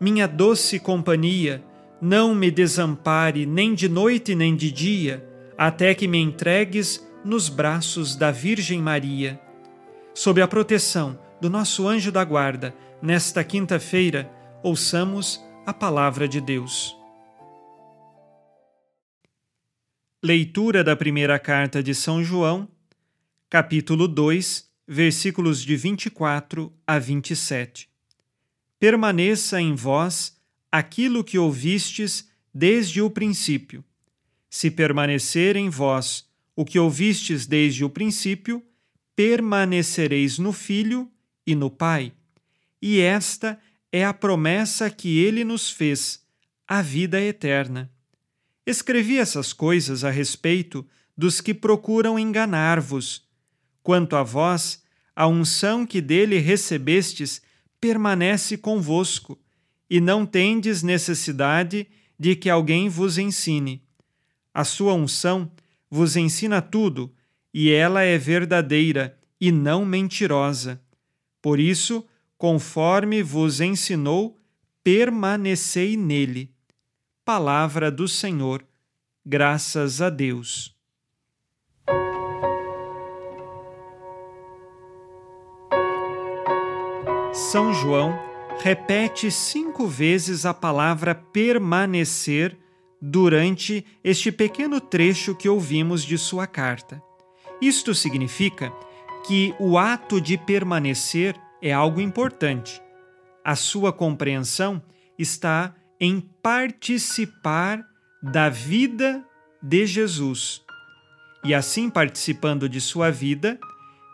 minha doce companhia, não me desampare nem de noite nem de dia, até que me entregues nos braços da Virgem Maria. Sob a proteção do nosso anjo da guarda, nesta quinta-feira, ouçamos a palavra de Deus. Leitura da primeira carta de São João, capítulo 2, versículos de 24 a 27. Permaneça em vós aquilo que ouvistes desde o princípio. Se permanecer em vós o que ouvistes desde o princípio, permanecereis no Filho e no Pai. E esta é a promessa que ele nos fez, a vida eterna. Escrevi essas coisas a respeito dos que procuram enganar-vos. Quanto a vós, a unção que dele recebestes permanece convosco, e não tendes necessidade de que alguém vos ensine. A sua unção vos ensina tudo, e ela é verdadeira e não mentirosa. Por isso, conforme vos ensinou, permanecei nele. Palavra do Senhor. Graças a Deus. São João repete cinco vezes a palavra permanecer durante este pequeno trecho que ouvimos de sua carta. Isto significa que o ato de permanecer é algo importante. A sua compreensão está em participar da vida de Jesus. E assim, participando de sua vida,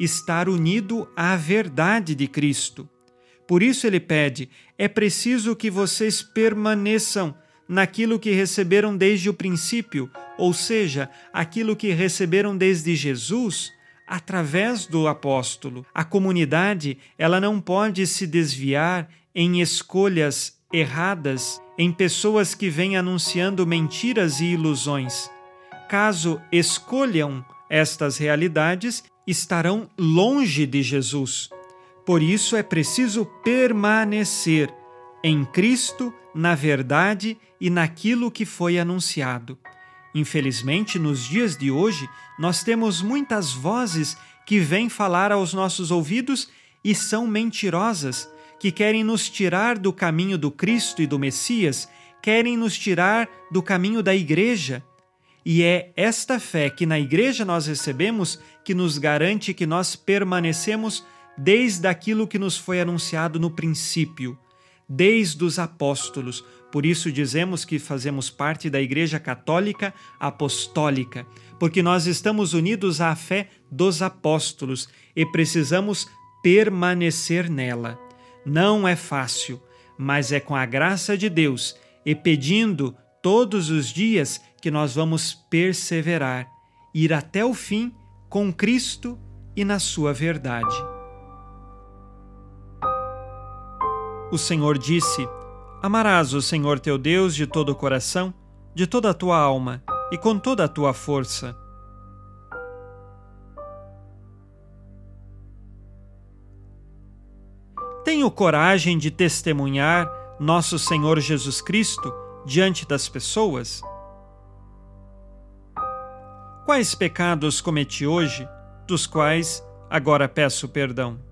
estar unido à verdade de Cristo. Por isso ele pede: é preciso que vocês permaneçam naquilo que receberam desde o princípio, ou seja, aquilo que receberam desde Jesus através do apóstolo. A comunidade, ela não pode se desviar em escolhas erradas, em pessoas que vêm anunciando mentiras e ilusões. Caso escolham estas realidades, estarão longe de Jesus. Por isso é preciso permanecer em Cristo, na verdade e naquilo que foi anunciado. Infelizmente, nos dias de hoje, nós temos muitas vozes que vêm falar aos nossos ouvidos e são mentirosas, que querem nos tirar do caminho do Cristo e do Messias, querem nos tirar do caminho da Igreja. E é esta fé que na Igreja nós recebemos que nos garante que nós permanecemos desde aquilo que nos foi anunciado no princípio desde os apóstolos. Por isso dizemos que fazemos parte da Igreja Católica Apostólica, porque nós estamos unidos à fé dos apóstolos e precisamos permanecer nela. Não é fácil, mas é com a graça de Deus e pedindo todos os dias que nós vamos perseverar, ir até o fim com Cristo e na sua verdade. O Senhor disse: Amarás o Senhor teu Deus de todo o coração, de toda a tua alma e com toda a tua força. Tenho coragem de testemunhar nosso Senhor Jesus Cristo diante das pessoas? Quais pecados cometi hoje, dos quais agora peço perdão?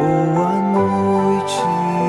Boa noite.